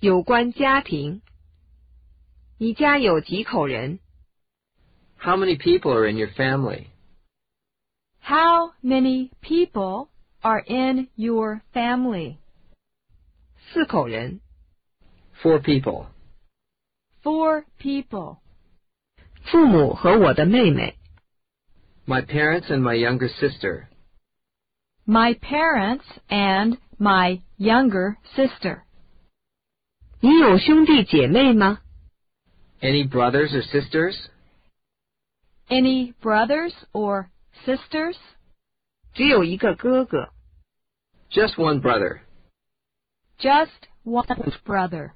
有关家庭。你家有几口人？ How many people are in your family? How many people are in your family? 四口人。 Four people. Four people. 父母和我的妹妹。 My parents and my younger sister. My parents and my younger sister. 你有兄弟姐妹吗？ Any brothers or sisters? Any brothers or sisters? 只有一个哥哥。 Just one brother. Just one brother.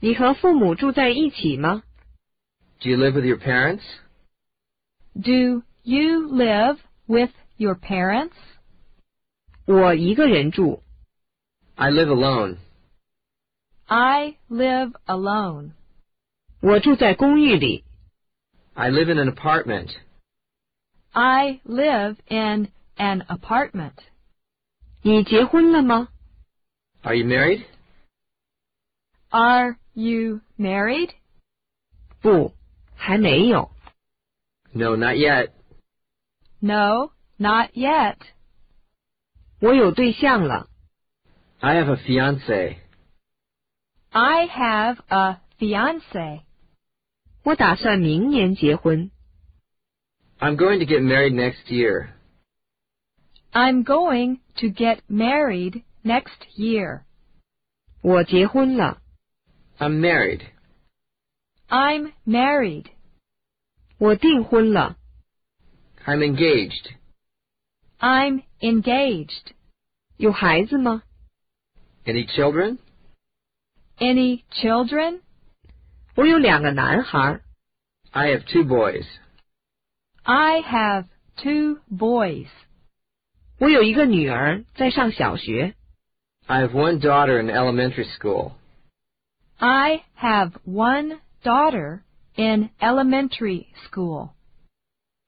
你和父母住在一起吗？ Do you live with your parents? Do you live with your parents? 我一个人住。 I live alone. I live alone. 我住在公寓里。 I live in an apartment. I live in an apartment. 你结婚了吗？ Are you married? Are you married? 不，还没有。 No, not yet. No, not yet. 我有对象了。 I have a fiance. I have a fiance. 我打算明年结婚。 I'm going to get married next year. I'm going to get married next year. 我结婚了。 I'm married. I'm married. 我订婚了。 I'm engaged. I'm engaged. 有孩子吗？ Any children? Any children? 我有两个男孩。 I have two boys. I have two boys. 我有一个女儿在上小学。 I have one daughter in elementary school. I have one daughter in elementary school.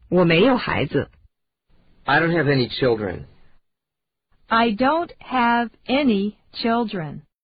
我没有孩子。 I don't have any children. I don't have any children.